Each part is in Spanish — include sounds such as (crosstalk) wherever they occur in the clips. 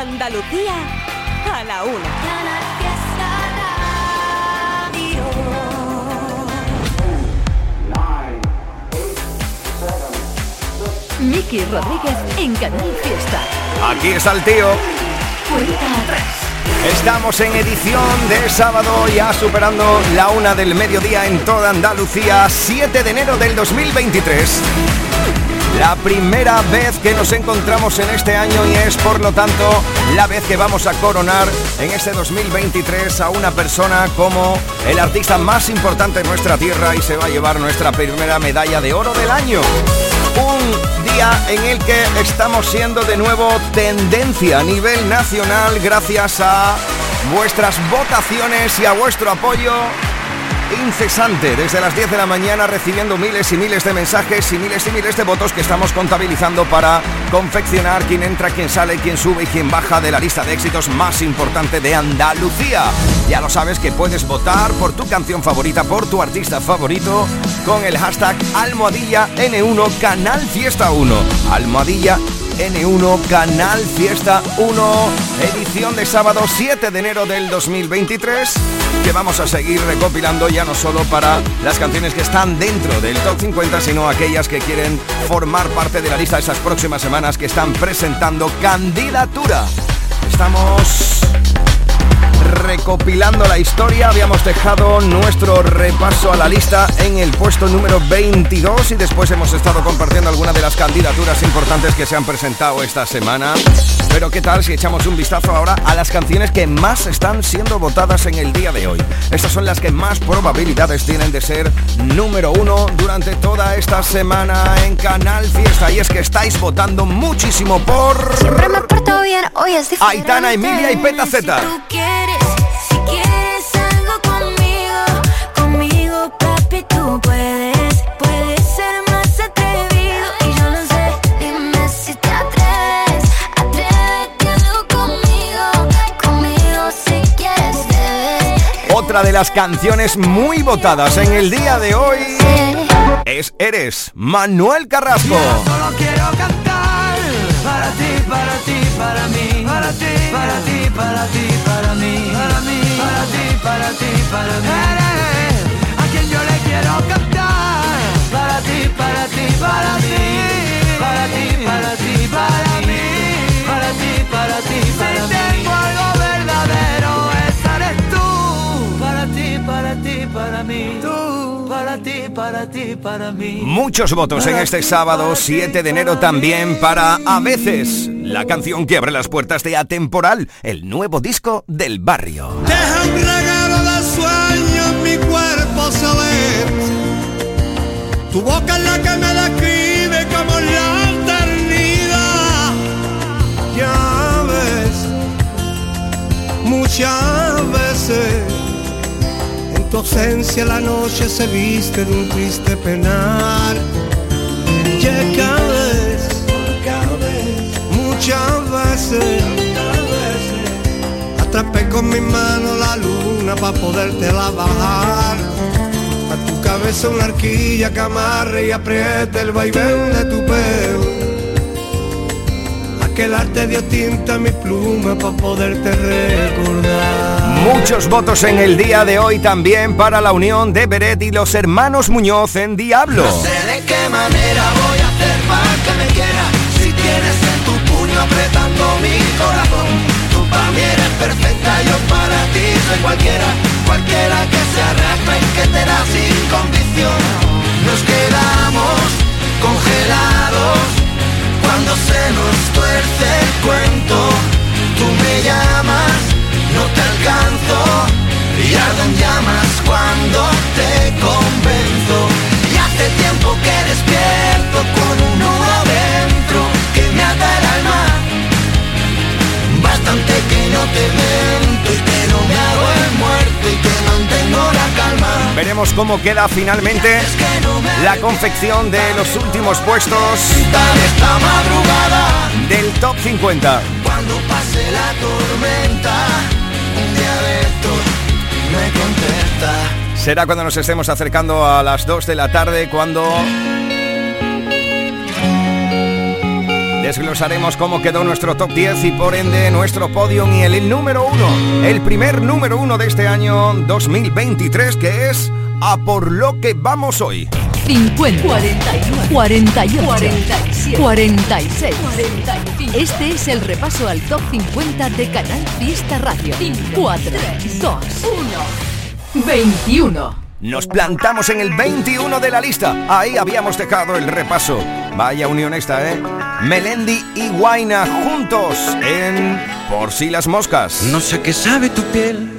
Andalucía a la una. Miki Rodríguez en Canal Fiesta. Aquí está el tío. Cuenta atrás. Estamos en edición de sábado, ya superando la una del mediodía en toda Andalucía, 7 de enero del 2023. La primera vez que nos encontramos en este año y es por lo tanto la vez que vamos a coronar en este 2023 a una persona como el artista más importante de nuestra tierra y se va a llevar nuestra primera medalla de oro del año. Un día en el que estamos siendo de nuevo tendencia a nivel nacional gracias a vuestras votaciones y a vuestro apoyo incesante desde las 10 de la mañana recibiendo miles y miles de mensajes y miles y miles de votos que estamos contabilizando para confeccionar quién entra, quién sale, quién sube y quién baja de la lista de éxitos más importante de Andalucía. Ya lo sabes que puedes votar por tu canción favorita, por tu artista favorito con el hashtag almohadilla N1 Canal Fiesta 1. Almohadilla N1 Canal Fiesta 1, edición de sábado 7 de enero del 2023, que vamos a seguir recopilando ya no solo para las canciones que están dentro del top 50, sino aquellas que quieren formar parte de la lista de esas próximas semanas que están presentando candidatura. Estamos recopilando la historia. Habíamos dejado nuestro repaso a la lista en el puesto número 22 y después hemos estado compartiendo algunas de las candidaturas importantes que se han presentado esta semana. Pero qué tal si echamos un vistazo ahora a las canciones que más están siendo votadas en el día de hoy. Estas son las que más probabilidades tienen de ser número uno durante toda esta semana en Canal Fiesta. Y es que estáis votando muchísimo por... Siempre me porto bien, hoy es diferente. Aitana, Emilia y Peta si Otra de las canciones muy votadas en el día de hoy es Eres Manuel Carrasco. Solo quiero cantar para ti, para ti, para mí, para ti, para ti, para ti, para mí, para mí, para ti, para ti, para mí. Eres a quien yo le quiero cantar para ti, para ti, para mí, para ti, para ti, para mí, para ti, para ti, para mí. Para mí, tú, para ti, para ti, para mí. Muchos votos en este sábado 7 de enero también para A veces, la canción que abre las puertas de Atemporal, el nuevo disco del barrio. Deja un regalo de sueño en mi cuerpo saber. Tu boca es la que me describe como la eternidad. Ya ves, muchas veces tu ausencia la noche se viste de un triste penar. Ya cada vez, muchas veces. Atrapé con mi mano la luna para poderte la bajar. A tu cabeza una arquilla que amarre y apriete el vaivén de tu pelo. Aquel arte dio tinta a mi pluma para poderte recordar. Muchos votos en el día de hoy también para la unión de Beret y los hermanos Muñoz en Diablo. No sé de qué manera voy a hacer para que me quieras Si tienes en tu puño apretando mi corazón Tú para mí eres perfecta, yo para ti soy cualquiera Cualquiera que se arrastra y que te da sin condición Nos quedamos congelados Cuando se nos tuerce el cuento. Tú me llamas, no te alcanzo. Y ardo en llamas cuando te convenzo. Y hace tiempo que despierto con un nudo dentro Que me ata el alma. Bastante que no te miento Y que no me hago el muerto Y que Veremos cómo queda finalmente la confección de los últimos puestos del Top 50. Cuando pase la tormenta Un día de me contesta Será cuando nos estemos acercando a las 2 de la tarde cuando Desglosaremos cómo quedó nuestro top 10 y por ende nuestro podium y el, el número uno, el primer número uno de este año 2023 que es A por lo que vamos hoy. 50, 41, 48, 47, 46, 45. Este es el repaso al top 50 de Canal Fiesta Radio. 4, 2, 1, 21. Nos plantamos en el 21 de la lista. Ahí habíamos dejado el repaso. Vaya unión esta, ¿eh? Melendi y Guaina juntos en Por si las moscas. No sé qué sabe tu piel,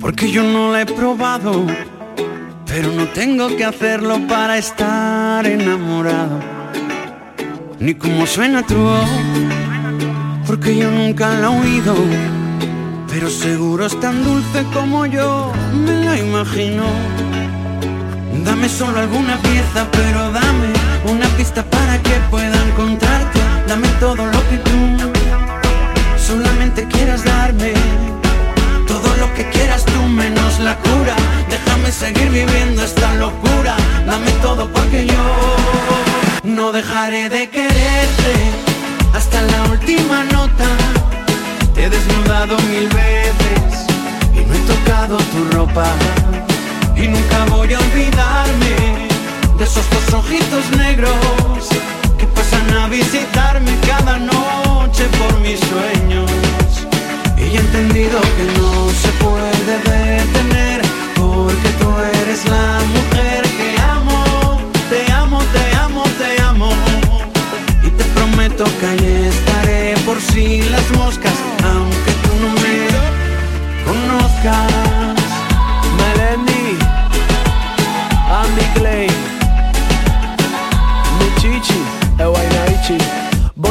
porque yo no la he probado pero no tengo que hacerlo para estar enamorado. Ni como suena tu voz, porque yo nunca la he oído. Pero seguro es tan dulce como yo me la imagino. Dame solo alguna pieza, pero dame una pista para que pueda encontrarte. Dame todo lo que tú solamente quieras darme. Todo lo que quieras tú menos la cura Déjame seguir viviendo esta locura. Dame todo porque yo no dejaré de quererte hasta la última nota. Te he desnudado mil veces y no he tocado tu ropa. Y nunca voy a olvidarme de esos dos ojitos negros que pasan a visitarme cada noche por mis sueños. Y he entendido que no se puede detener porque tú eres la mujer que amo, te amo, te amo, te amo. Y te prometo que ahí estaré por si las moscas, conozcas.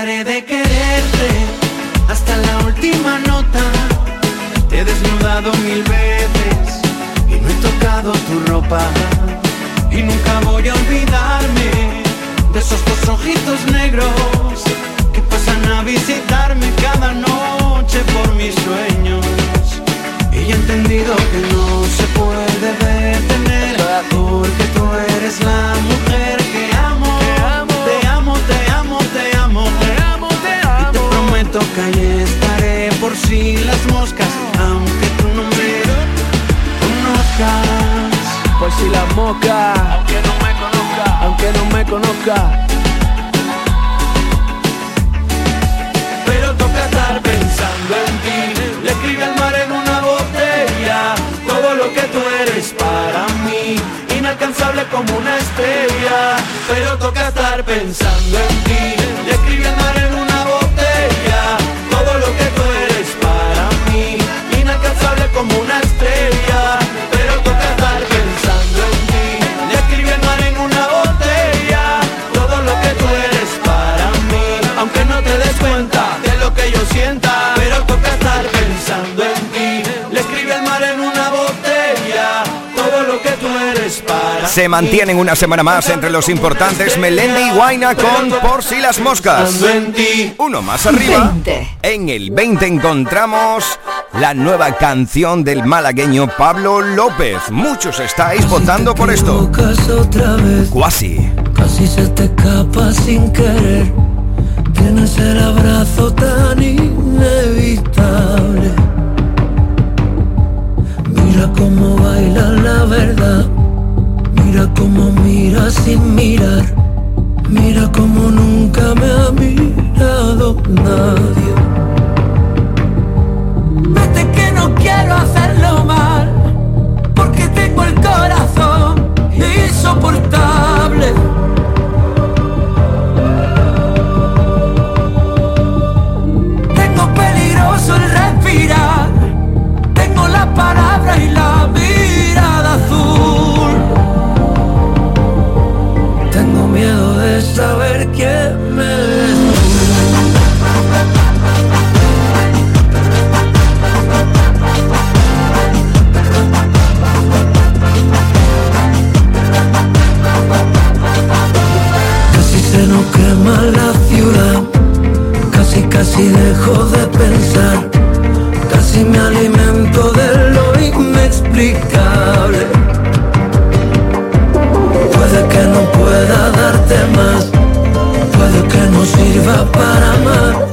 dejaré de quererte Hasta la última nota. Te he desnudado mil veces Y no he tocado tu ropa. Y nunca voy a olvidarme De esos dos ojitos negros Que pasan a visitarme cada noche por mis sueños. Y he entendido que no se puede detener Porque tú eres la mujer si las moscas Aunque tú no me conozcas. Por si la moca Aunque no me conozca. Aunque no me conozca. Pero toca estar pensando en ti. Le escribe al mar en una botella Todo lo que tú eres para mí. Inalcanzable como una estrella. Pero toca estar pensando en ti. Le escribe al mar en una Se mantienen una semana más entre los importantes Melendi y Guaina con Por si las moscas. Uno más arriba. 20. En el 20 encontramos la nueva canción del malagueño Pablo López. Muchos estáis votando por esto. Cuasi. casi se te escapa sin querer. Tienes el abrazo tan inevitable. Mira cómo baila la verdad. Mira cómo mira sin mirar. Mira cómo nunca me ha mirado nadie. Vete que no quiero hacerlo mal, porque tengo el corazón insoportable. Tengo peligro eres saber quién me Casi se nos quema la ciudad, casi casi dejo de pensar, casi me alimento de lo inexplicable. Puede que no pueda darte más no sirva para amar.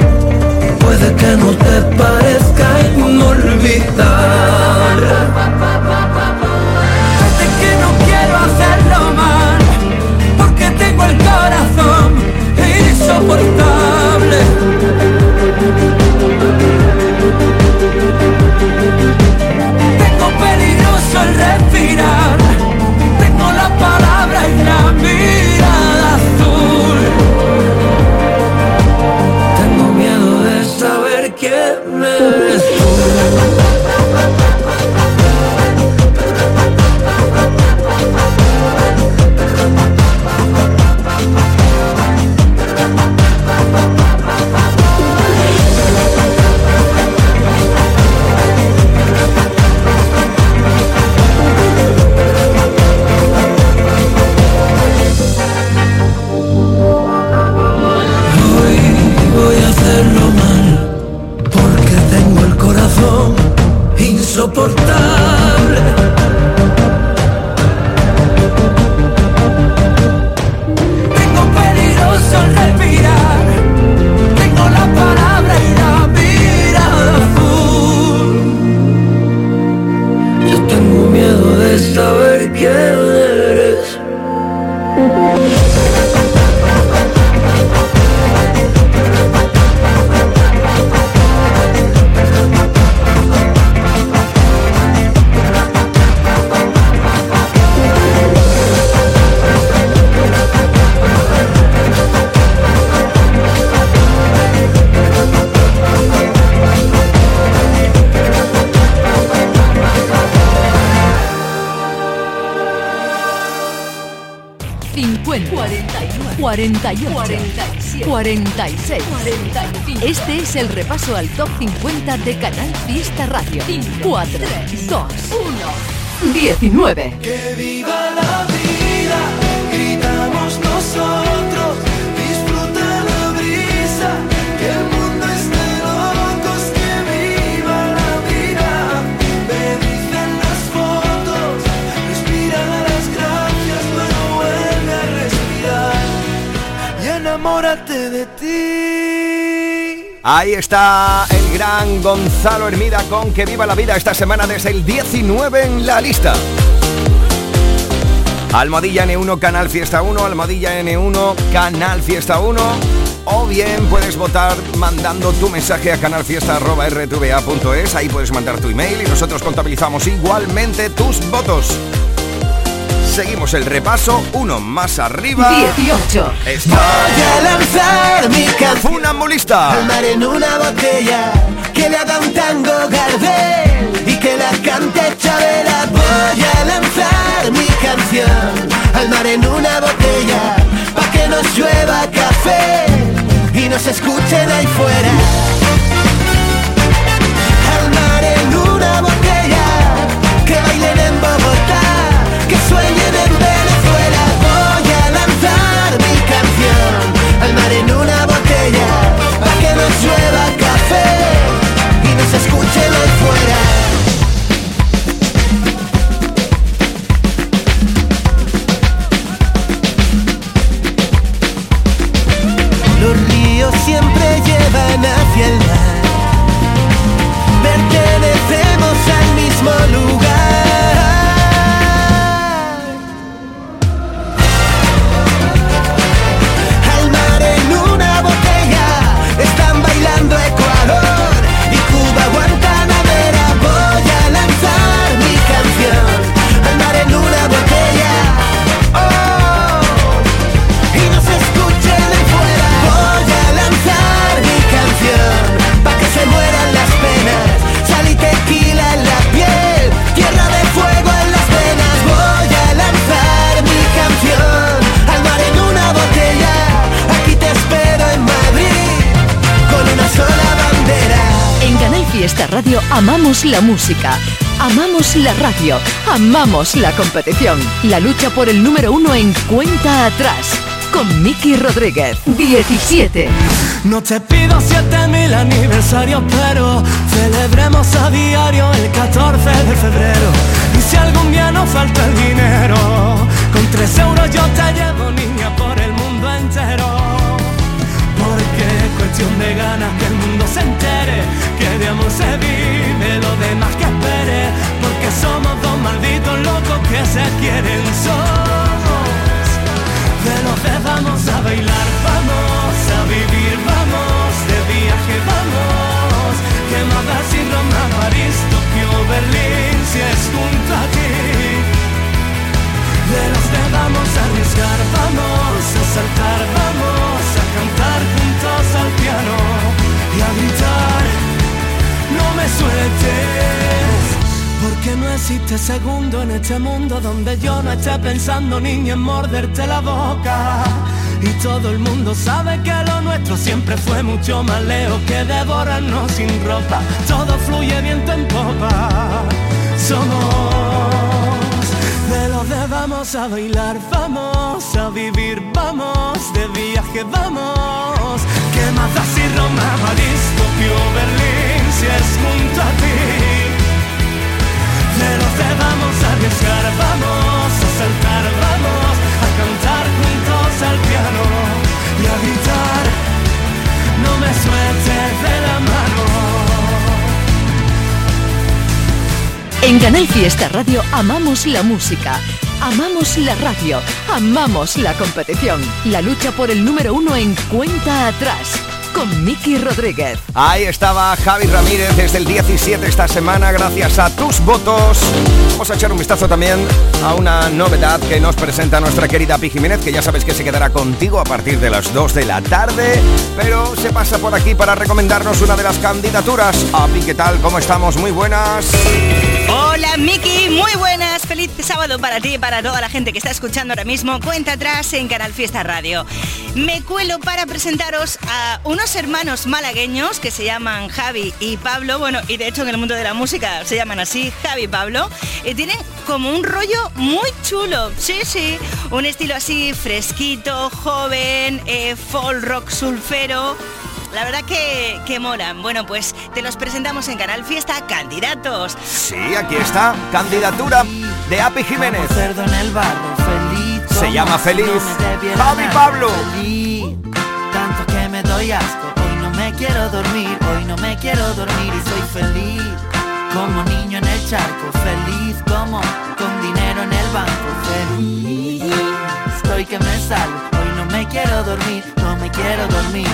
Puede que no te parezca inolvidable. Tú. 48, 47, 46, 45. Este es el repaso al top 50 de Canal Fiesta Radio. 4, 2, 1, 19. Que viva la de ti. Ahí está el gran Gonzalo Hermida con Que Viva la Vida esta semana desde el 19 en la lista. Almohadilla N1 Canal Fiesta 1, Almohadilla N1 Canal Fiesta 1. O bien puedes votar mandando tu mensaje a canalfiesta.rtva.es. Ahí puedes mandar tu email y nosotros contabilizamos igualmente tus votos. Seguimos el repaso, uno más arriba. 18. Está Voy a lanzar mi canción Funambulista. al mar en una botella que le haga un tango Gardel y que la cante Chabela. Voy a lanzar mi canción al mar en una botella pa' que nos llueva café y nos escuchen ahí fuera. Al mar en una botella que bailen en Bogotá, escuchen fuera. Amamos la música, amamos la radio, amamos la competición. La lucha por el número uno en cuenta atrás. Con Miki Rodríguez. 17. No te pido siete mil aniversarios, pero celebremos a diario el 14 de febrero. Y si algún día nos falta el dinero, con tres euros yo te llevo, niña, por el mundo entero. Porque es cuestión de ganas que el mundo se entere, de amor se vive, lo demás que espere. Porque somos dos malditos locos que se quieren solos. Veloces vamos a bailar, vamos a vivir, vamos de viaje, vamos. Que más da si Roma, París, Tokio, Berlín, si es junto a ti. Veloces vamos a arriesgar, vamos a saltar, vamos a cantar juntos al piano y a gritar. No existe segundo en este mundo donde yo no esté pensando ni en morderte la boca. Y todo el mundo sabe que lo nuestro siempre fue mucho más lejos que devorarnos sin ropa. Todo fluye viento en popa. Somos de los de vamos a bailar, vamos a vivir, vamos de viaje, vamos. ¿Qué más da si Roma, París, Tokio, Berlín, si es junto a ti? De vamos a arriesgar, vamos a saltar, vamos a cantar juntos al piano y a gritar. No me sueltes de la mano. En Canal Fiesta Radio amamos la música, amamos la radio, amamos la competición. La lucha por el número uno en cuenta atrás con Miki Rodríguez. Ahí estaba Javi Ramírez desde el 17 esta semana, gracias a tus votos. Vamos a echar un vistazo también a una novedad que nos presenta nuestra querida Pi Jiménez, que ya sabes que se quedará contigo a partir de las 2 de la tarde, pero se pasa por aquí para recomendarnos una de las candidaturas. Api, ¿qué tal? ¿Cómo estamos? Muy buenas. Hola Miki, muy buenas, feliz sábado para ti y para toda la gente que está escuchando ahora mismo. Cuenta atrás en Canal Fiesta Radio. Me cuelo para presentaros a unos hermanos malagueños que se llaman Javi y Pablo, bueno, y de hecho en el mundo de la música se llaman así, Javi y Pablo, y tienen como un rollo muy chulo, sí, sí, un estilo así fresquito, joven, eh, folk rock sulfero, la verdad que, que molan. Bueno, pues te los presentamos en Canal Fiesta, candidatos. Sí, aquí está, candidatura de Api Jiménez. Cerdo en el barro, feliz. Se llama Feliz. no Javi. Pablo. Feliz, tanto que me doy asco. Hoy no me quiero dormir, hoy no me quiero dormir y soy feliz. Como niño en el charco, feliz como con dinero en el banco, feliz. Estoy que me salgo, hoy no me quiero dormir, no me quiero dormir.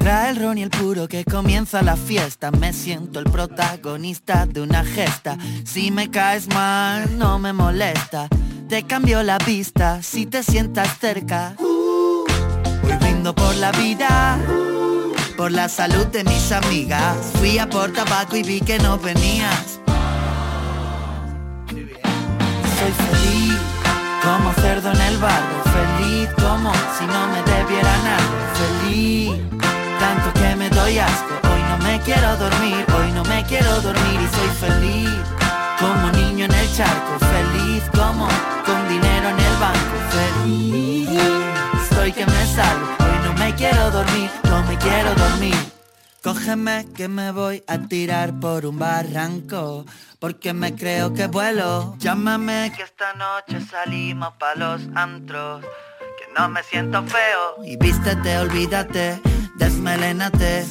Trae el ron y el puro que comienza la fiesta. Me siento el protagonista de una gesta. Si me caes mal, no me molesta. Te cambio la vista si te sientas cerca. Hoy brindo por la vida, por la salud de mis amigas. Fui a por tabaco y vi que no venías. Soy feliz como cerdo en el barro, feliz como si no me debieran algo, feliz Hoy no me quiero dormir, hoy no me quiero dormir y soy feliz como niño en el charco, feliz como con dinero en el banco, feliz. Estoy que me salgo, hoy no me quiero dormir, no me quiero dormir. Cógeme que me voy a tirar por un barranco Porque me creo que vuelo Llámame que esta noche salimos pa' los antros Que no me siento feo Y vístete, olvídate, desmelénate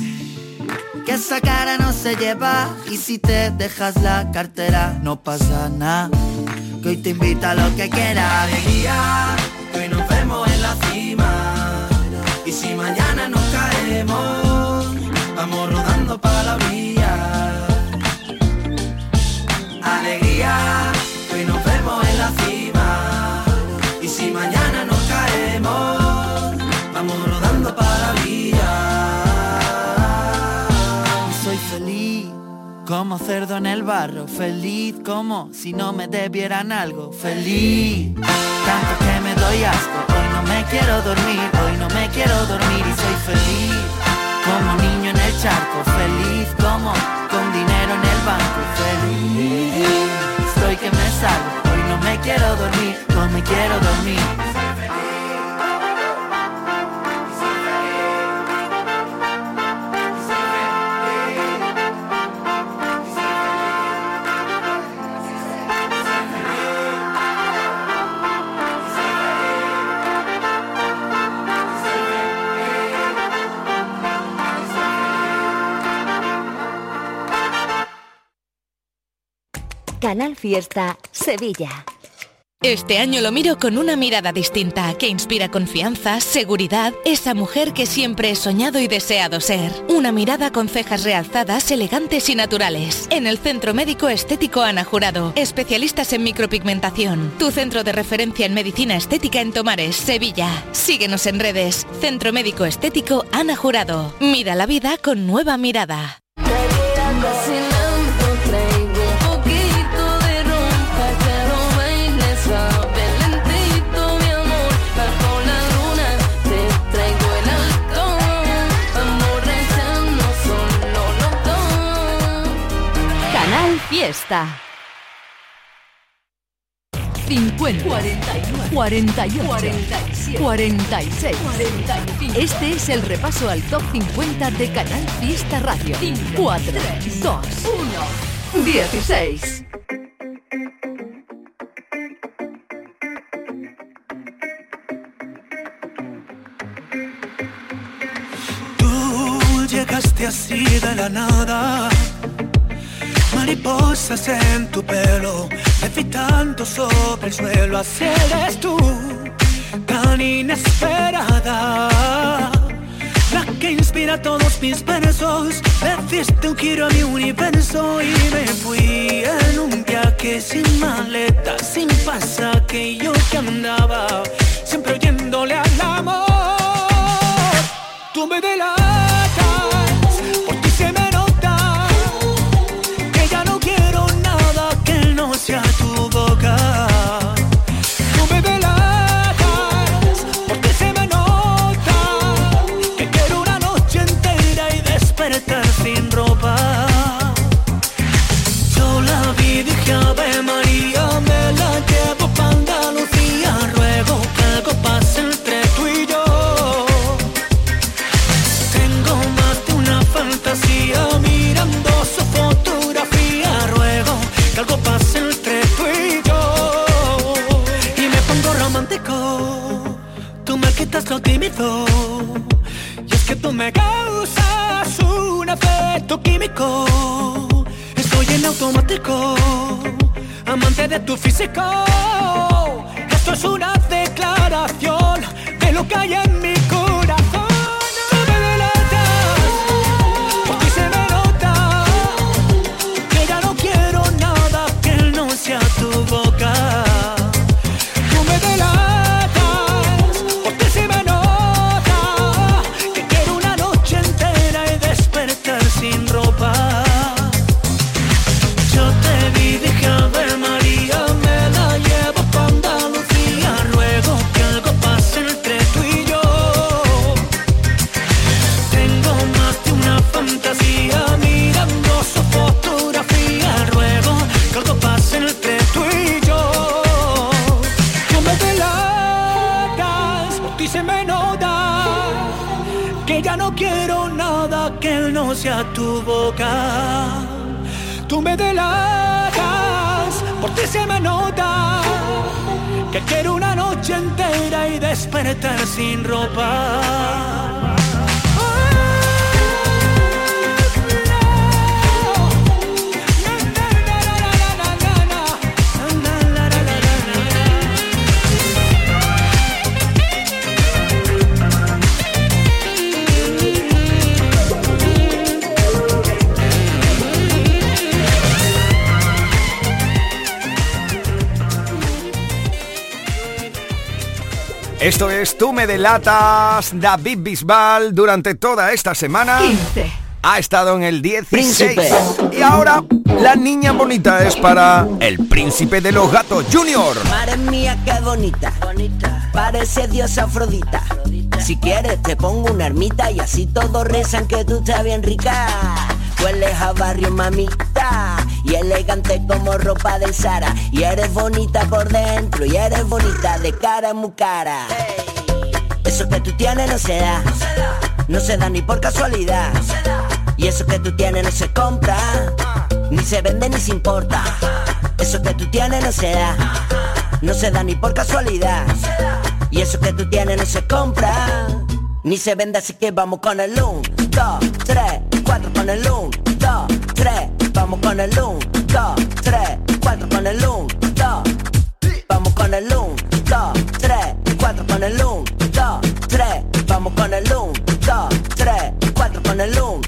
Que esa cara no se lleva Y si te dejas la cartera no pasa nada Que hoy te invita a lo que quieras Alegría, que hoy nos vemos en la cima. Y si mañana nos caemos, vamos rodando para la orilla. Alegría, como cerdo en el barro, feliz como si no me debieran algo, feliz tanto que me doy asco. Hoy no me quiero dormir, hoy no me quiero dormir y soy feliz como niño en el charco, feliz como con dinero en el banco, feliz. Estoy que me salgo, hoy no me quiero dormir, no me quiero dormir. Canal Fiesta Sevilla. Este año lo miro con una mirada distinta que inspira confianza, seguridad, esa mujer que siempre he soñado y deseado ser. Una mirada con cejas realzadas, elegantes y naturales. En el Centro Médico Estético Ana Jurado, especialistas en micropigmentación. Tu centro de referencia en medicina estética en Tomares, Sevilla. Síguenos en redes. Centro Médico Estético Ana Jurado. Mira la vida con nueva mirada. Fiesta. 50, 41, 48, 47, 46, 45. Este es el repaso al top 50 de Canal Fiesta Radio. 4, 3, 2, 1, 16. Tú llegaste así de la nada. Mariposas en tu pelo, levitando sobre el suelo. Así eres tú, tan inesperada. La que inspira todos mis versos. Le diste un giro a mi universo y me fui en un viaje sin maleta, sin pasaje. Yo que andaba siempre oyéndole al amor. Tú me delatas, despertar sin ropa. Esto es Tú me delatas, David Bisbal, durante toda esta semana. 15. Ha estado en el 16. Príncipe. Y ahora, la niña bonita es para el príncipe de los gatos, Junior. Madre mía, qué bonita. Parece diosa Afrodita. Si quieres te pongo una ermita y así todos rezan que tú estás bien rica. Hueles a barrio mamita. Y elegante como ropa del Sara. Y eres bonita por dentro y eres bonita de cara muy cara. Eso que tú tienes no se da, no se da. Ni por casualidad. Y eso que tú tienes no se compra, ni se vende ni se importa. Eso que tú tienes no se da, no se da ni por casualidad. Y eso que tú tienes no se compra, ni se vende, así que vamos con el 1, 2, 3, 4 con el 1, 2, 3, vamos con el 1, 2, 3, 4 con el 1, 2, vamos con el 1, 2, 3, 4 con el 1, 2, 3, vamos con el 1, 2, 3, 4 con el 1, 2.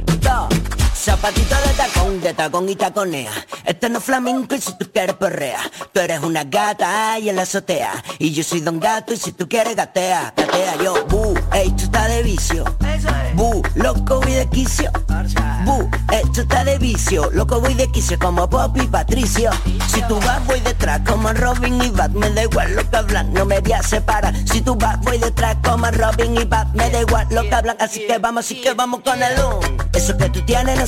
Zapatito de tacón, de tacón y taconea. Este no es flamenco y si tú quieres perrea. Tú eres una gata y en la azotea. Y yo soy don gato y si tú quieres gatea, gatea yo. Bu, esto está de vicio. Bu, loco voy de quicio. Bu, esto está de vicio. Loco voy de quicio como Pop y Patricio. Si tú vas voy detrás como Robin y Bat. Me da igual lo que hablan, no me voy a separar. Si tú vas voy detrás como Robin y Bat. Me da igual lo que hablan, así que vamos, así que vamos con el un. Eso que tú tienes no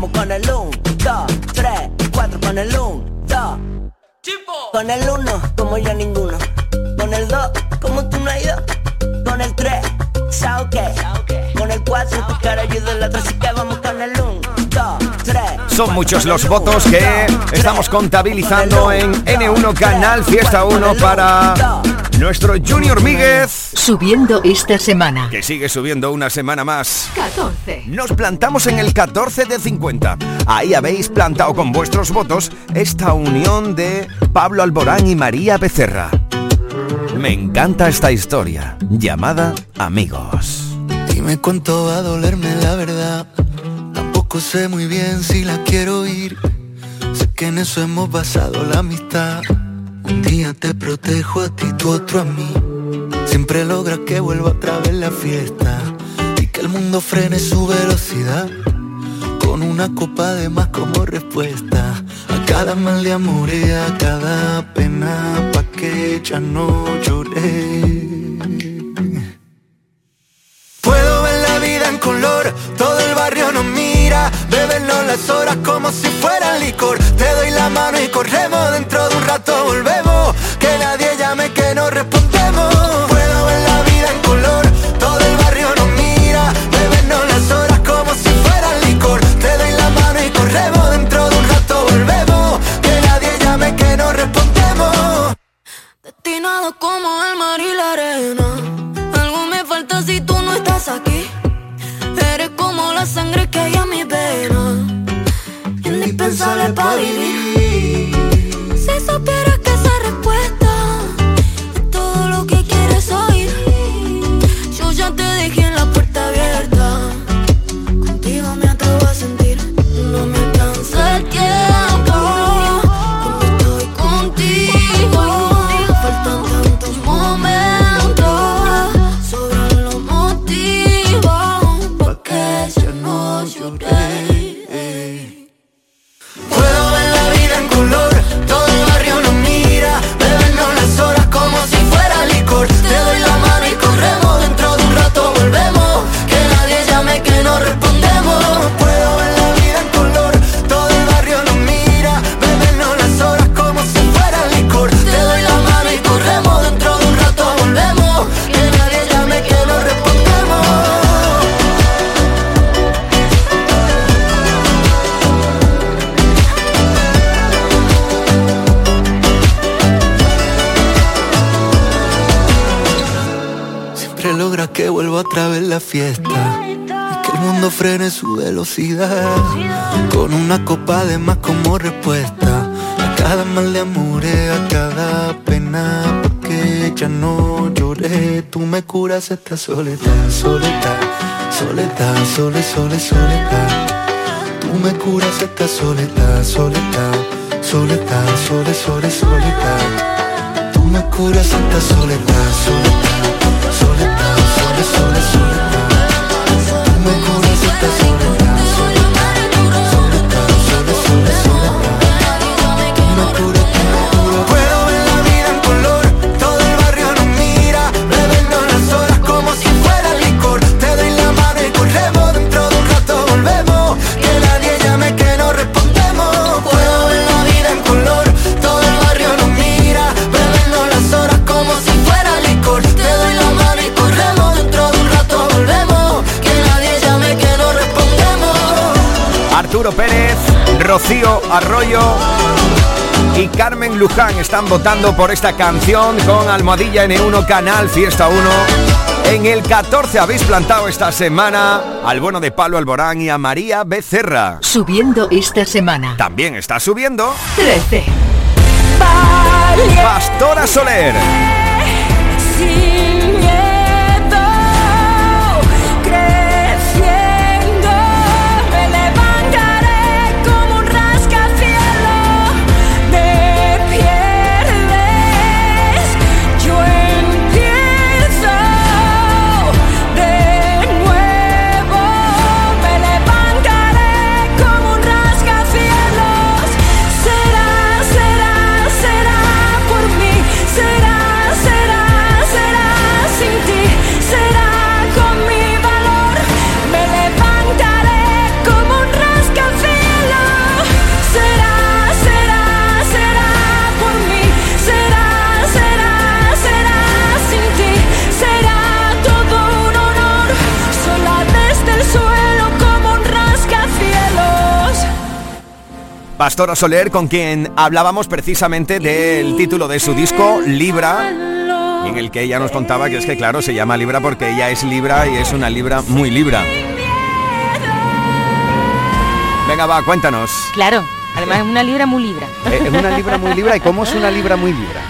vamos con el 1, 2, 3, 4 con el 1, 2. Con el 1, como yo ninguno. Con el 2, como tú no has ido. Con el 3, sao que. Con el 4, tu cara ayuda el otro, así que vamos con el 1, 2, 3. Son muchos los votos que estamos contabilizando en N1 Canal Fiesta 1 para nuestro Junior Míguez. Subiendo esta semana. Que sigue subiendo una semana más. 14. Nos plantamos en el 14 de 50. Ahí habéis plantado con vuestros votos esta unión de Pablo Alborán y María Becerra. Me encanta esta historia, llamada Amigos. Dime cuánto va a dolerme la verdad. Tampoco sé muy bien si la quiero oír. Sé que en eso hemos basado la amistad. Un día te protejo a ti, tú otro a mí. Siempre logra que vuelva otra vez la fiesta. Y que el mundo frene su velocidad. Con una copa de más como respuesta. A cada mal de amor y a cada pena. Pa' que ya no lloré. Rato volvemos, copa de como respuesta a cada mal de amores, a cada pena porque ya no lloré. Tú me curas esta soledad, soledad, soledad, sole, sole, soledad. Tú me curas esta soledad, soledad, soledad, sole, sole, soledad. Tú me curas esta soledad, soledad, soledad, sole, sole, soledad. Arturo Pérez, Rocío Arroyo y Carmen Luján están votando por esta canción con Almohadilla N1 Canal Fiesta 1. En el 14 habéis plantado esta semana al bueno de Pablo Alborán y a María Becerra. Subiendo esta semana. También está subiendo 13. Pastora Soler. Pastora Soler, con quien hablábamos precisamente del título de su disco, Libra, y en el que ella nos contaba que es que, claro, se llama Libra porque ella es Libra y es una Libra muy Libra. Venga, va, cuéntanos. Claro, además es una libra muy libra. Eh, Es una Libra muy Libra, ¿y cómo es una Libra muy Libra?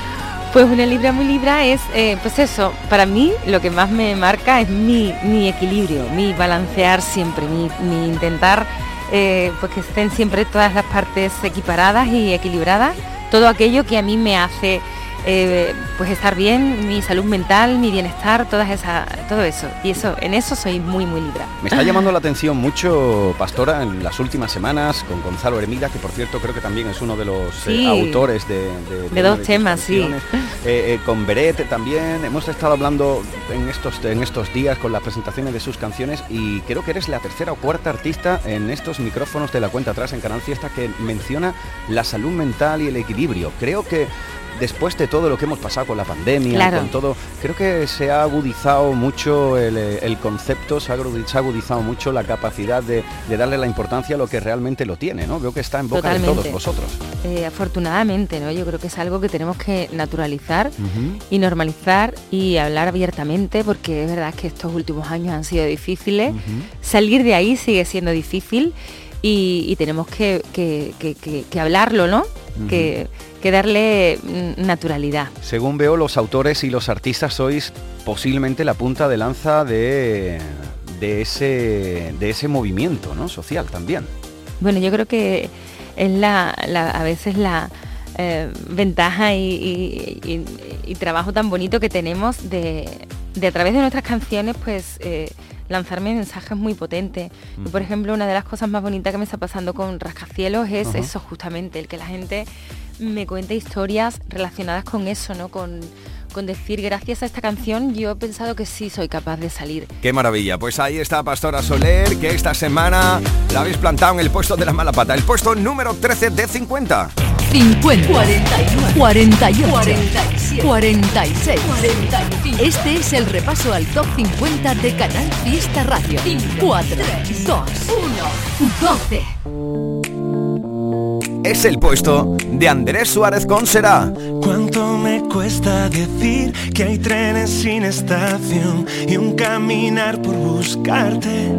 Pues una libra muy libra es, eh, pues eso, para mí lo que más me marca es mi, mi equilibrio, mi balancear siempre, mi, mi intentar eh, pues que estén siempre todas las partes equiparadas y equilibradas, todo aquello que a mí me hace eh, pues estar bien, mi salud mental, mi bienestar, todas esas, todo eso. Y eso, en eso soy muy muy libra. Me está llamando la atención mucho, Pastora, en las últimas semanas con Gonzalo Hermida, que por cierto creo que también es uno de los eh, autores de, de- dos temas, sí. eh, con Beret también. Hemos estado hablando en estos, en estos días con las presentaciones de sus canciones y creo que eres la tercera o cuarta artista en estos micrófonos de la cuenta atrás en Canal Fiesta que menciona la salud mental y el equilibrio. Creo que después de todo lo que hemos pasado con la pandemia, Claro. con todo, creo que se ha agudizado mucho el, eh, el concepto, se ha, agudizado mucho la capacidad de, de darle la importancia a lo que realmente lo tiene, ¿no? Veo que está en boca de todos vosotros. Eh, afortunadamente, ¿no? Yo creo que es algo que tenemos que naturalizar y normalizar y hablar abiertamente porque es verdad que estos últimos años han sido difíciles. Salir de ahí sigue siendo difícil y, y tenemos que, que- que- que- que hablarlo, ¿no? Que, que darle naturalidad. Según veo, los autores y los artistas sois posiblemente la punta de lanza de, de, ese, de ese movimiento ¿no? social también. Bueno, yo creo que es la, la- a veces la eh, ventaja y, y- y- y trabajo tan bonito que tenemos de, de a través de nuestras canciones, pues eh, lanzar mensajes muy potentes. Y, por ejemplo, una de las cosas más bonitas que me está pasando con Rascacielos es eso justamente, el que la gente me cuente historias relacionadas con eso, ¿no? Con, con decir, gracias a esta canción yo he pensado que sí soy capaz de salir. Qué maravilla. Pues ahí está Pastora Soler, que esta semana la habéis plantado en el puesto de la mala pata, el puesto número 13 de 50. 50, 49, 48, 47, 46, 45. Este es el repaso al top 50 de Canal Fiesta Radio. 4, 2, 1, 12. Es el puesto de Andrés Suárez con Será. ¿Cuánto me cuesta decir que hay trenes sin estación y un caminar por buscarte?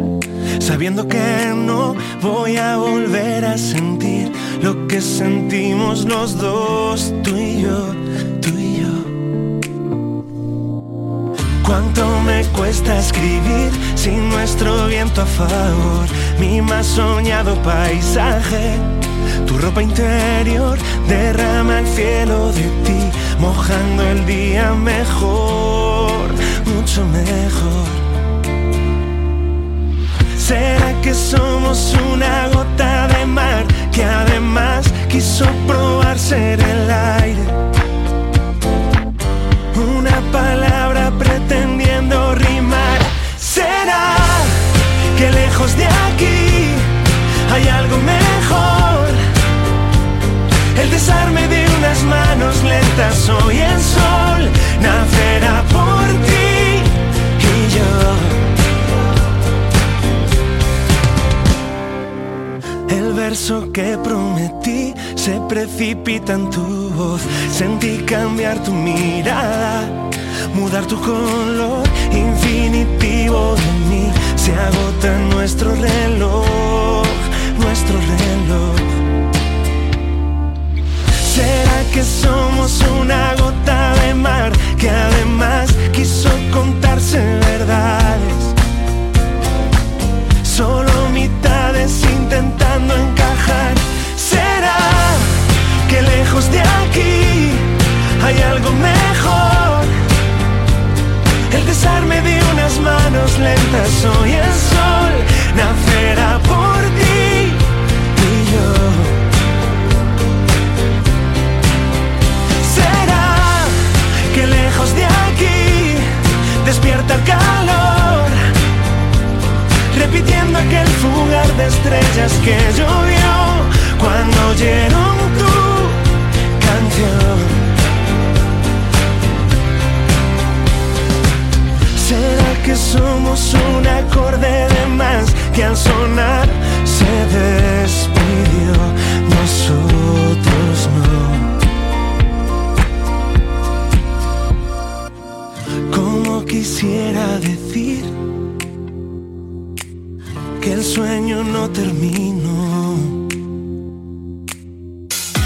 Sabiendo que no voy a volver a sentir lo que sentimos los dos, tú y yo, tú y yo. ¿Cuánto me cuesta escribir sin nuestro viento a favor? Mi más soñado paisaje. Tu ropa interior derrama el cielo de ti, mojando el día mejor, mucho mejor. ¿Será que somos una gota de mar que además quiso probar ser el aire? Una palabra precipita en tu voz. Sentí cambiar tu mirada, mudar tu color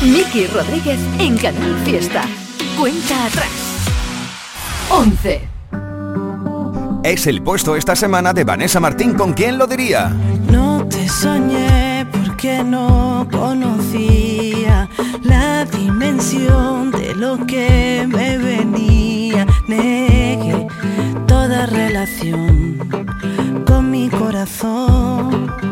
Miki Rodríguez en Canal Fiesta. Cuenta atrás. 11. Es el puesto esta semana de Vanessa Martín con quién lo diría. No te soñé porque no conocía la dimensión de lo que me venía. Negué toda relación con mi corazón.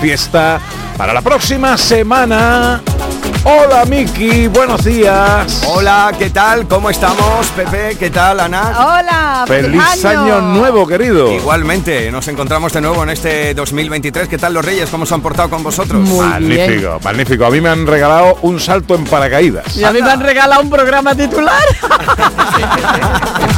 Fiesta para la próxima semana. Hola Miki, buenos días. Hola, ¿qué tal? ¿Cómo estamos? Pepe, ¿qué tal, Ana? Hola, Feliz año nuevo, querido. Igualmente, nos encontramos de nuevo en este 2023. ¿Qué tal los Reyes? ¿Cómo se han portado con vosotros? magnífico, magnífico. A mí me han regalado un salto en paracaídas. Y a mí me han regalado un programa titular. (laughs) (laughs)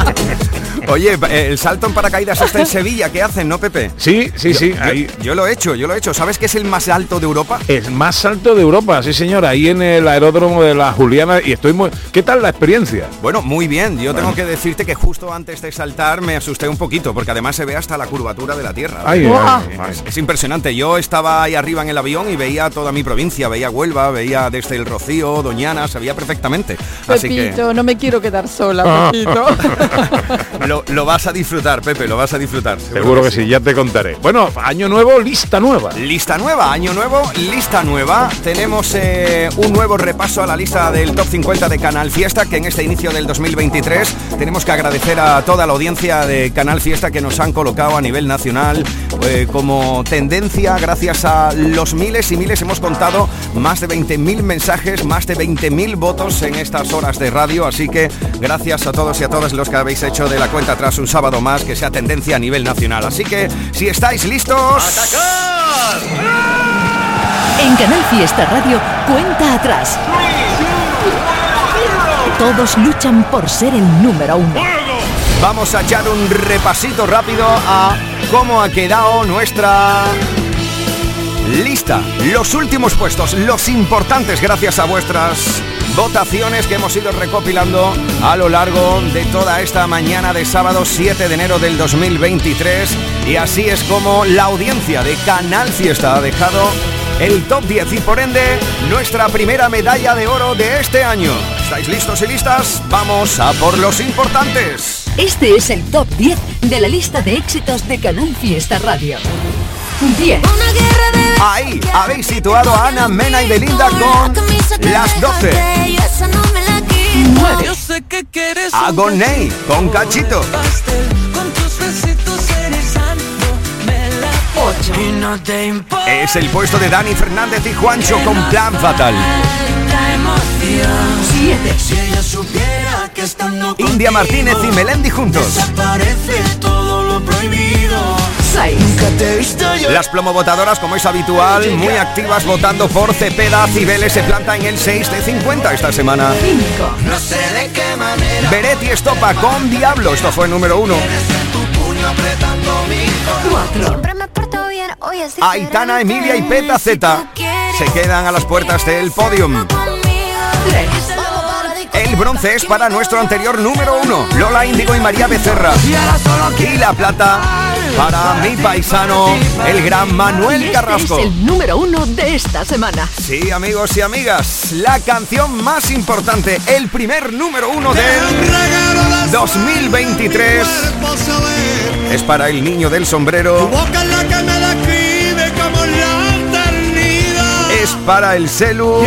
Oye, eh, el salto en paracaídas está en Sevilla, ¿qué hacen, no, Pepe? Sí, sí, Yo- sí. yo- ahí. Yo, lo he hecho, yo lo he hecho. ¿Sabes que es el más alto de Europa? Es más alto de Europa, sí señor, ahí en el aeródromo de la Juliana y estoy muy... ¿Qué tal la experiencia? Bueno, muy bien. Yo tengo que decirte que justo antes de saltar me asusté un poquito, porque además se ve hasta la curvatura de la Tierra. Ay, ay, ay. es, es impresionante. Yo estaba ahí arriba en el avión y veía toda mi provincia, veía Huelva, veía desde el Rocío, Doñana, se veía perfectamente. Así que Pepito, no me quiero quedar sola. (laughs) Pepito. lo, lo vas a disfrutar, Pepe, lo vas a disfrutar. Seguro que sí, ya te contaré. Bueno, año nuevo, lista nueva. Lista nueva, año nuevo, lista nueva. Tenemos eh, un nuevo repaso a la lista del top 50 de Canal Fiesta, que en este inicio del 2023 tenemos que agradecer a toda la audiencia de Canal Fiesta que nos han colocado a nivel nacional eh, como tendencia. Gracias a los miles y miles hemos contado más de 20.000 mensajes, más de 20.000 votos en estas horas de radio. Así que gracias a todos y a todas los que habéis hecho de la cuenta atrás un sábado más que sea tendencia a nivel nacional. Así que si estáis listos... En Canal Fiesta Radio, cuenta atrás. Todos luchan por ser el número uno. Vamos a echar un repasito rápido a cómo ha quedado nuestra lista. Los últimos puestos, los importantes gracias a vuestras votaciones que hemos ido recopilando a lo largo de toda esta mañana de sábado 7 de enero del 2023. Y así es como la audiencia de Canal Fiesta ha dejado el top 10 y por ende nuestra primera medalla de oro de este año. ¿Estáis listos y listas? Vamos a por los importantes. Este es el top 10 de la lista de éxitos de Canal Fiesta Radio. 10. Ahí habéis situado a Ana, Mena y Belinda con las 12. Yo sé que quieres A Gonei con Cachito. con tus besitos erizando me la Y no te importa Es el puesto de Dani Fernández y Juancho con Plan Fatal. la emoción. 7. Si ella supiera que estando India Martínez y Melendi juntos. Las plomovotadoras, como es habitual, muy activas votando por Cepeda. Cibeles se planta en el 6 de 50 esta semana. 5. No sé de qué manera. Beretti Estopa con Diablo. Esto fue el número 1. Tu puño apretando mi corazón. 4. Siempre me porto bien, hoy es Aitana, Emilia y Peta Z se quedan a las puertas del podium. 3. El bronce es para nuestro anterior número 1, Lola Índigo y María Becerra. Y la plata para mi paisano, el gran Manuel Este Carrasco. es el número uno de esta semana. Sí, amigos y amigas, la canción más importante, el primer número uno del 2023 es para el niño del sombrero, es para el celu.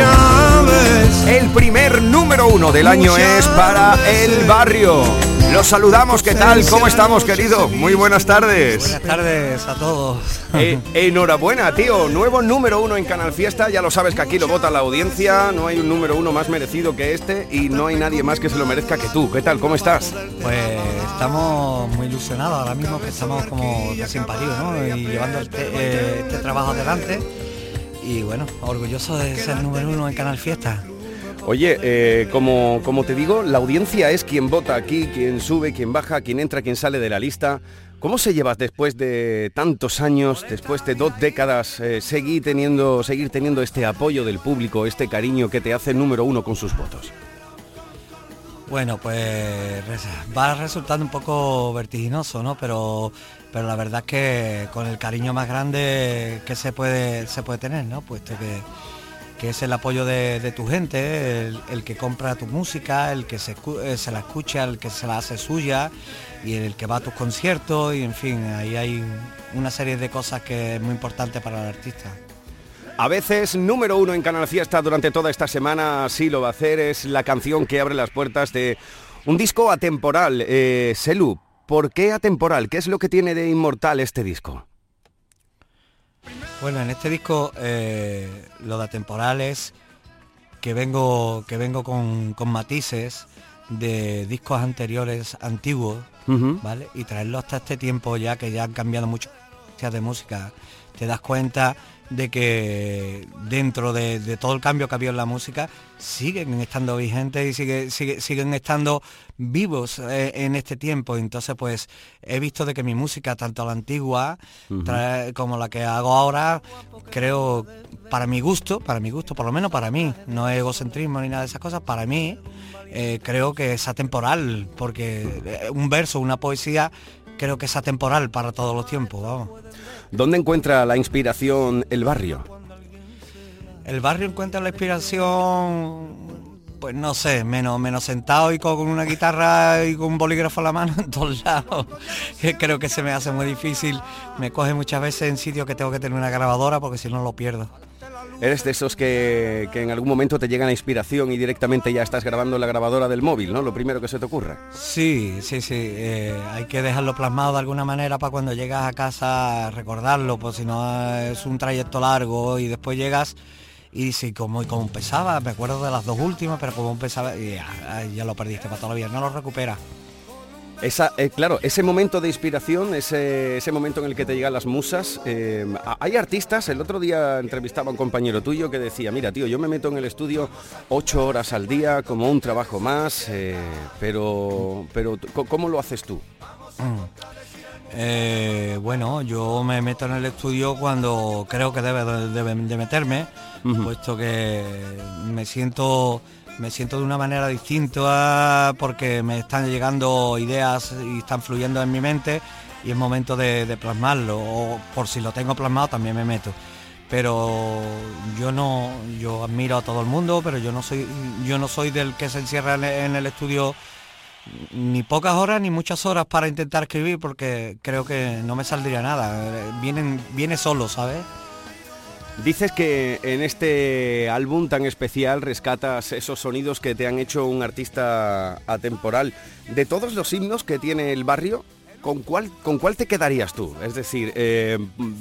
El primer número uno del año es para el barrio. Los saludamos, ¿qué tal? ¿Cómo estamos, querido? Muy buenas tardes. Buenas tardes a todos. (laughs) Eh, enhorabuena, tío. Nuevo número uno en Canal Fiesta. Ya lo sabes que aquí lo vota la audiencia. No hay un número uno más merecido que este y no hay nadie más que se lo merezca que tú. ¿Qué tal? ¿Cómo estás? Pues estamos muy ilusionados ahora mismo que estamos como recién paridos, ¿no? Y llevando este, eh, este trabajo adelante. Y bueno, orgulloso de ser número uno en Canal Fiesta. Oye, eh, como, como te digo, la audiencia es quien vota aquí, quien sube, quien baja, quien entra, quien sale de la lista. ¿Cómo se lleva después de tantos años, después de dos décadas, eh, seguir, teniendo, seguir teniendo este apoyo del público, este cariño que te hace número uno con sus votos? Bueno, pues va resultando un poco vertiginoso, ¿no? Pero, pero la verdad es que con el cariño más grande que se puede, se puede tener, ¿no? Puesto que, que es el apoyo de, tu gente, el, que compra tu música, el que eh, se la escucha, el que se la hace suya y el que va a tus conciertos y en fin, ahí hay una serie de cosas que es muy importante para el artista. A veces número uno en Canal Fiesta durante toda esta semana, sí lo va a hacer, es la canción que abre las puertas de un disco atemporal. Eh, ¿por qué atemporal? ¿Qué es lo que tiene de inmortal este disco? Bueno, en este disco eh, lo de atemporal es que vengo, que vengo con, con matices de discos anteriores antiguos. ¿vale? Y traerlo hasta este tiempo ya que ya han cambiado mucho de música. Te das cuenta de que dentro de, de todo el cambio que ha habido en la música siguen estando vigentes y sigue- sigue- siguen estando vivos eh, en este tiempo. Entonces, pues he visto de que mi música, tanto la antigua trae- como la que hago ahora, creo, para mi gusto, para mi gusto, por lo menos para mí, no es egocentrismo ni nada de esas cosas, para mí eh, creo que es atemporal, porque eh, un verso, una poesía, creo que es atemporal para todos los tiempos, vamos. ¿Dónde encuentra la inspiración el barrio? El barrio encuentra la inspiración, pues no sé, menos, menos sentado y con una guitarra y con un bolígrafo a la mano (laughs) en todos lados. Creo que se me hace muy difícil. Me coge muchas veces en sitios que tengo que tener una grabadora porque si no lo pierdo. Eres de esos que, que en algún momento te llega la inspiración y directamente ya estás grabando la grabadora del móvil, ¿no? Lo primero que se te ocurra. Sí, sí, sí. eh, hay que dejarlo plasmado de alguna manera para cuando llegas a casa recordarlo, pues si no es un trayecto largo y después llegas y sí, como, y empezaba, me acuerdo de las dos últimas, pero como empezaba, ya, ya lo perdiste para toda no lo recuperas. Esa, eh, claro, ese momento de inspiración, ese, ese momento en el que te llegan las musas, eh, hay artistas, el otro día entrevistaba a un compañero tuyo que decía, mira tío, yo me meto en el estudio ocho horas al día como un trabajo más, eh, pero, pero ¿cómo lo haces tú? Eh, bueno, yo me meto en el estudio cuando creo que debe de, de- de meterme, puesto que me siento me siento de una manera distinta porque me están llegando ideas y están fluyendo en mi mente y es momento de, plasmarlo o por si lo tengo plasmado también me meto pero yo no yo admiro a todo el mundo pero yo no soy yo no soy del que se encierra en el- en el estudio ni pocas horas ni muchas horas para intentar escribir porque creo que no me saldría nada. Eh, Vienen, viene solo, ¿sabes? Dices que en este álbum tan especial rescatas esos sonidos que te han hecho un artista atemporal. De todos los himnos que tiene el barrio, ¿con cuál, con cuál te quedarías tú? Es decir, eh,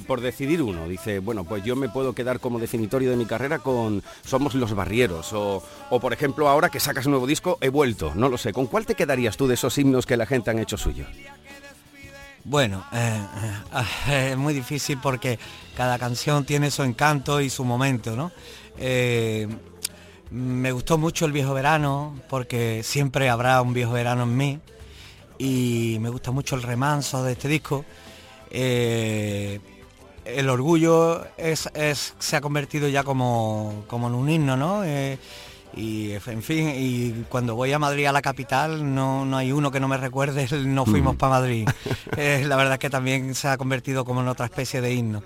por decidir uno, dice, bueno, pues yo me puedo quedar como definitorio de mi carrera con Somos los Barrieros. O, o, por ejemplo, ahora que sacas un nuevo disco, he vuelto, no lo sé. ¿Con cuál te quedarías tú de esos himnos que la gente han hecho suyo? Bueno, eh, eh, (laughs) es muy difícil porque cada canción tiene su encanto y su momento, ¿no? Eh, me gustó mucho el viejo verano porque siempre habrá un viejo verano en mí y me gusta mucho el remanso de este disco. El orgullo es, es- se ha convertido ya como, como en un himno, ¿no? Y en fin, y cuando voy a Madrid a la capital no, no hay uno que no me recuerde (laughs) el no fuimos para Madrid. (laughs) Eh, la verdad es que también se ha convertido como en otra especie de himno.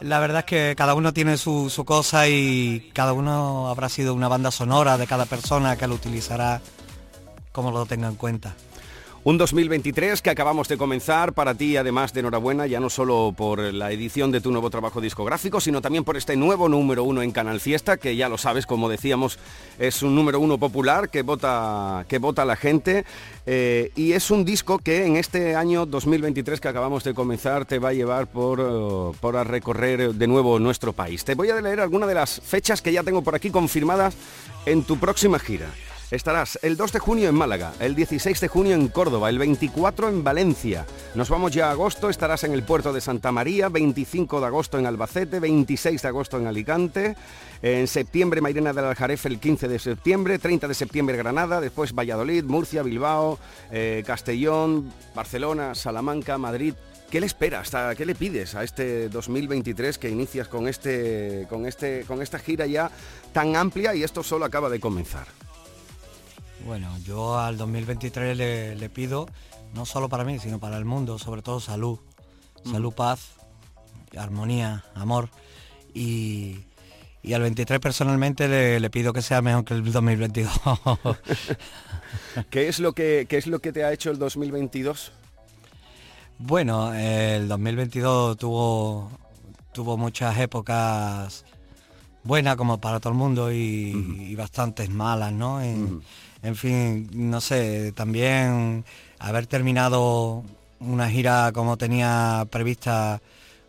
La verdad es que cada uno tiene su, su cosa y cada uno habrá sido una banda sonora de cada persona que lo utilizará como lo tenga en cuenta. Un 2023 que acabamos de comenzar para ti, además de enhorabuena, ya no solo por la edición de tu nuevo trabajo discográfico, sino también por este nuevo número uno en Canal Fiesta, que ya lo sabes, como decíamos, es un número uno popular que vota, que vota la gente. eh, y es un disco que en este año 2023 que acabamos de comenzar te va a llevar por, eh, por a recorrer de nuevo nuestro país. Te voy a leer algunas de las fechas que ya tengo por aquí confirmadas en tu próxima gira. Estarás el 2 de junio en Málaga, el 16 de junio en Córdoba, el 24 en Valencia. Nos vamos ya a agosto, estarás en el puerto de Santa María, 25 de agosto en Albacete, 26 de agosto en Alicante, en septiembre Mairena del Aljarafe el 15 de septiembre, 30 de septiembre Granada, después Valladolid, Murcia, Bilbao, eh, Castellón, Barcelona, Salamanca, Madrid. ¿Qué le esperas? ¿Qué le pides a este 2023 que inicias con, este, con, este, con esta gira ya tan amplia y esto solo acaba de comenzar? Bueno, yo al 2023 le, le pido, no solo para mí, sino para el mundo, sobre todo salud. Salud, paz, armonía, amor. Y, y al 23 personalmente le, le pido que sea mejor que el 2022. (laughs) ¿Qué es lo que, qué es lo que te ha hecho el 2022? Bueno, el 2022 tuvo, tuvo muchas épocas buenas como para todo el mundo y, y bastantes malas, ¿no? En, en fin, no sé, también haber terminado una gira como tenía prevista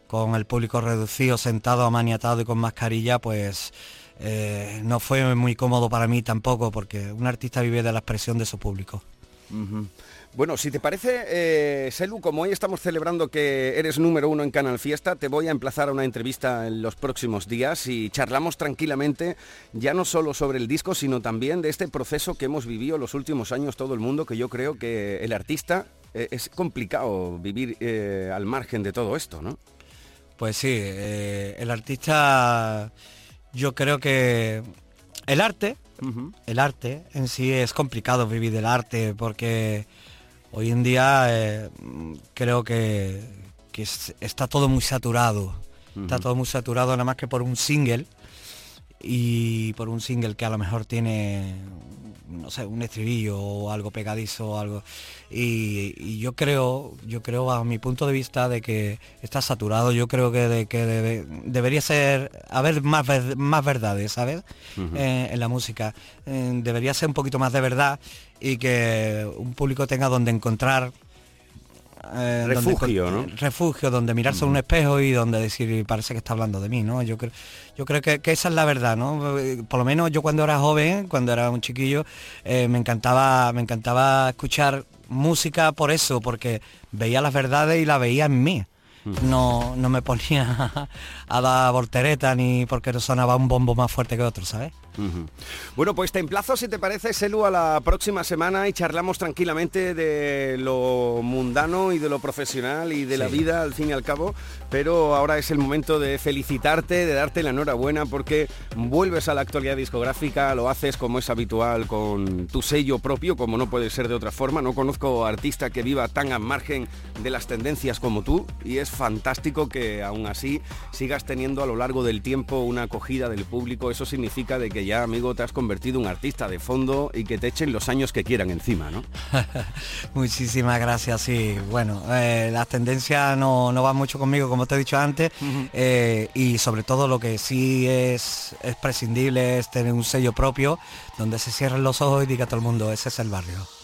con el público reducido, sentado, amaniatado y con mascarilla, pues eh, no fue muy cómodo para mí tampoco, porque un artista vive de la expresión de su público. Bueno, si te parece, eh, Selu, como hoy estamos celebrando que eres número uno en Canal Fiesta, te voy a emplazar a una entrevista en los próximos días y charlamos tranquilamente, ya no solo sobre el disco, sino también de este proceso que hemos vivido los últimos años todo el mundo, que yo creo que el artista eh, es complicado vivir eh, al margen de todo esto, ¿no? Pues sí, eh, el artista, yo creo que el arte, el arte en sí es complicado vivir del arte porque hoy en día eh, creo que, que es- está todo muy saturado, está todo muy saturado nada más que por un single. Y por un single que a lo mejor tiene no sé un estribillo o algo pegadizo o algo. Y, y yo creo yo creo a mi punto de vista de que está saturado. Yo creo que, de, que debe- debería ser haber más ver- más verdades sabes. Eh, en la música. Eh, debería ser un poquito más de verdad y que un público tenga donde encontrar eh, Refugio, donde, ¿no? refugio donde mirarse un espejo y donde decir parece que está hablando de mí no yo creo yo creo que, que esa es la verdad no por lo menos yo cuando era joven cuando era un chiquillo eh, me encantaba me encantaba escuchar música por eso porque veía las verdades y la veía en mí. No, no me ponía (laughs) a dar voltereta ni porque sonaba un bombo más fuerte que otro, ¿sabes? Bueno, pues te emplazo, si te parece, Selu, a la próxima semana y charlamos tranquilamente de lo mundano y de lo profesional y de la vida, al fin y al cabo. Pero ahora es el momento de felicitarte, de darte la enhorabuena, porque vuelves a la actualidad discográfica, lo haces como es habitual, con tu sello propio, como no puede ser de otra forma. No conozco artista que viva tan al margen de las tendencias como tú y es fantástico que aún así sigas teniendo a lo largo del tiempo una acogida del público. Eso significa de que ya, amigo, te has convertido en un artista de fondo y que te echen los años que quieran encima, ¿no? (laughs) Muchísimas gracias, sí. Bueno, eh, las tendencias no, no van mucho conmigo, como te he dicho antes, eh, y sobre todo lo que sí es, es prescindible es tener un sello propio donde se cierren los ojos y diga a todo el mundo, ese es el barrio.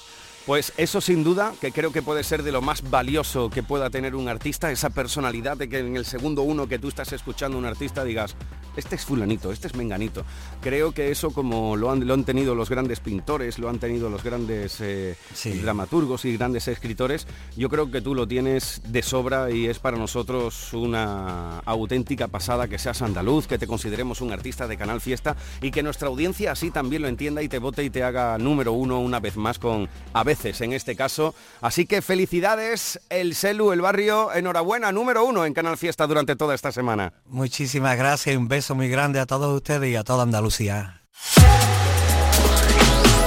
Pues eso sin duda, que creo que puede ser de lo más valioso que pueda tener un artista, esa personalidad de que en el segundo uno que tú estás escuchando un artista digas, este es fulanito, este es menganito. Creo que eso como lo han, lo han tenido los grandes pintores, lo han tenido los grandes eh, dramaturgos y grandes escritores, yo creo que tú lo tienes de sobra y es para nosotros una auténtica pasada que seas andaluz, que te consideremos un artista de Canal Fiesta y que nuestra audiencia así también lo entienda y te vote y te haga número uno una vez más con a veces en este caso. Así que felicidades, el Celu, el barrio, enhorabuena, número uno en Canal Fiesta durante toda esta semana. Muchísimas gracias y un beso muy grande a todos ustedes y a toda Andalucía.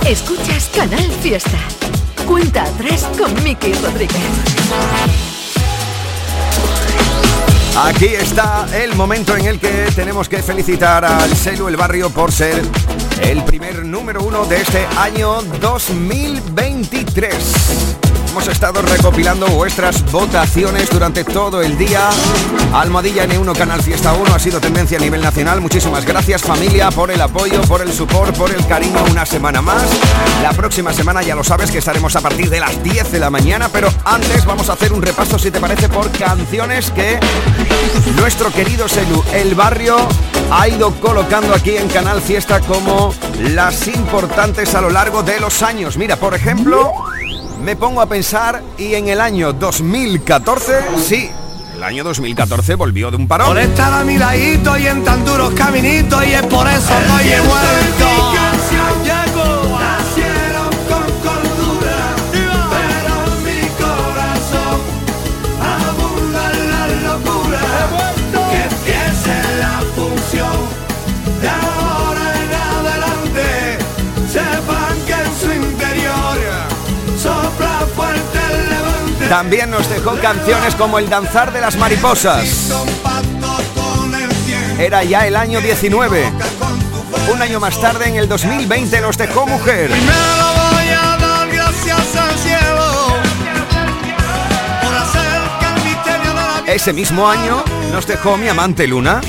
Escuchas Canal Fiesta. Cuenta atrás con Miki Rodríguez. Aquí está el momento en el que tenemos que felicitar al Celu El Barrio por ser el primer número uno de este año 2023. Hemos estado recopilando vuestras votaciones durante todo el día. Almohadilla N1 Canal Fiesta 1 ha sido tendencia a nivel nacional. Muchísimas gracias familia por el apoyo, por el support, por el cariño una semana más. La próxima semana ya lo sabes que estaremos a partir de las 10 de la mañana, pero antes vamos a hacer un repaso si te parece por canciones que nuestro querido Selu El Barrio ha ido colocando aquí en Canal Fiesta como las importantes a lo largo de los años. Mira, por ejemplo, me pongo a pensar y en el año 2014, sí, el año 2014 volvió de un parón. Por estar a mi ladito y en tan duros caminitos y es por eso que he vuelto. También nos dejó canciones como El Danzar de las Mariposas. Era ya el año 19. Un año más tarde, en el 2020, nos dejó Mujer. Ese mismo año nos dejó Mi Amante Luna.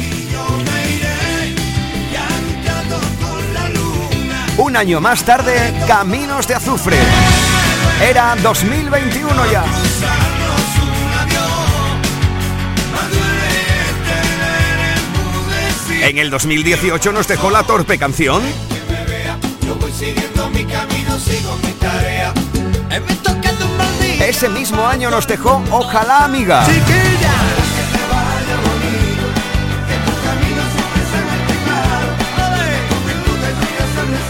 Un año más tarde, Caminos de Azufre. Era 2021 ya. En el 2018 nos dejó la torpe canción. Ese mismo año nos dejó Ojalá Amiga.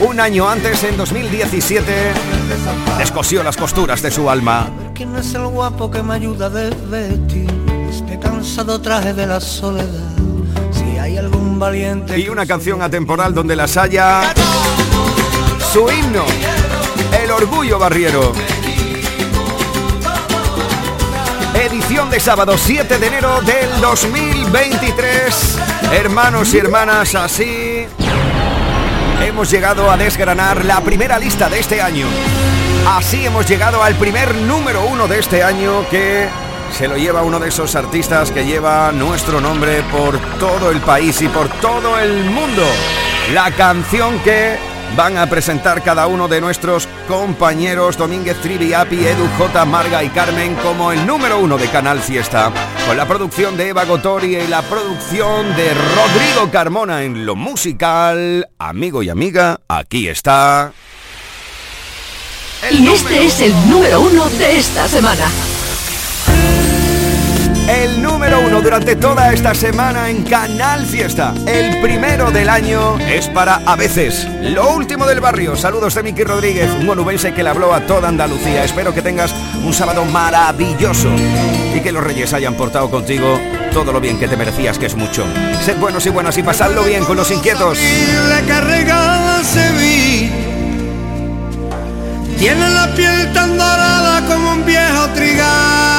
Un año antes, en 2017, descosió las costuras de su alma. ¿Quién es el guapo que me ayuda este cansado traje de la soledad? Si hay algún valiente Y una canción atemporal donde las haya su himno, el orgullo barriero. Edición de sábado 7 de enero del 2023. Hermanos y hermanas, así hemos llegado a desgranar la primera lista de este año. Así hemos llegado al primer número uno de este año que se lo lleva uno de esos artistas que lleva nuestro nombre por todo el país y por todo el mundo. La canción que van a presentar cada uno de nuestros compañeros Domínguez Triviapi, Edu J, Marga y Carmen como el número uno de Canal Fiesta, con la producción de Eva Gotori y la producción de Rodrigo Carmona en lo musical. Amigo y amiga, aquí está. y este es el número uno de esta semana. El número uno durante toda esta semana en Canal Fiesta. El primero del año es para a veces. Lo último del barrio. Saludos de Miki Rodríguez, un onubense que le habló a toda Andalucía. Espero que tengas un sábado maravilloso y que los reyes hayan portado contigo todo lo bien que te merecías, que es mucho. Sed buenos y buenas y pasadlo bien con los inquietos. Tiene la piel tan dorada como un viejo trigal.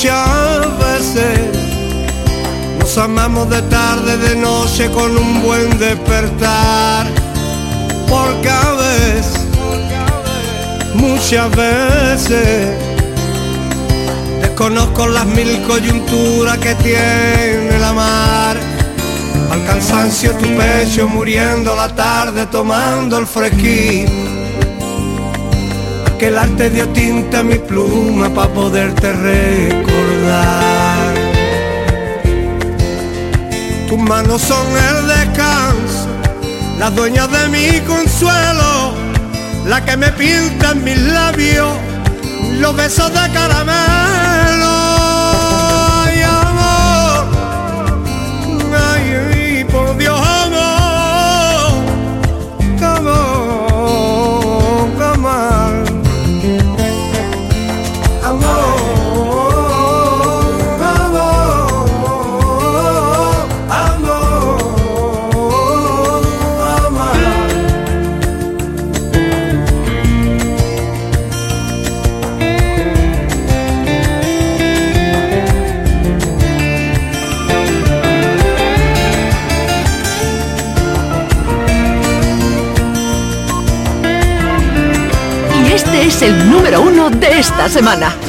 Muchas veces nos amamos de tarde, de noche con un buen despertar. Porque a veces, muchas veces Desconozco las mil coyunturas que tiene la mar. Al cansancio tu pecho muriendo la tarde tomando el fresquín. Que el arte dio tinta a mi pluma para poderte recordar. Tus manos son el descanso, las dueñas de mi consuelo, la que me pinta en mis labios los besos de caramelo. De esta semana.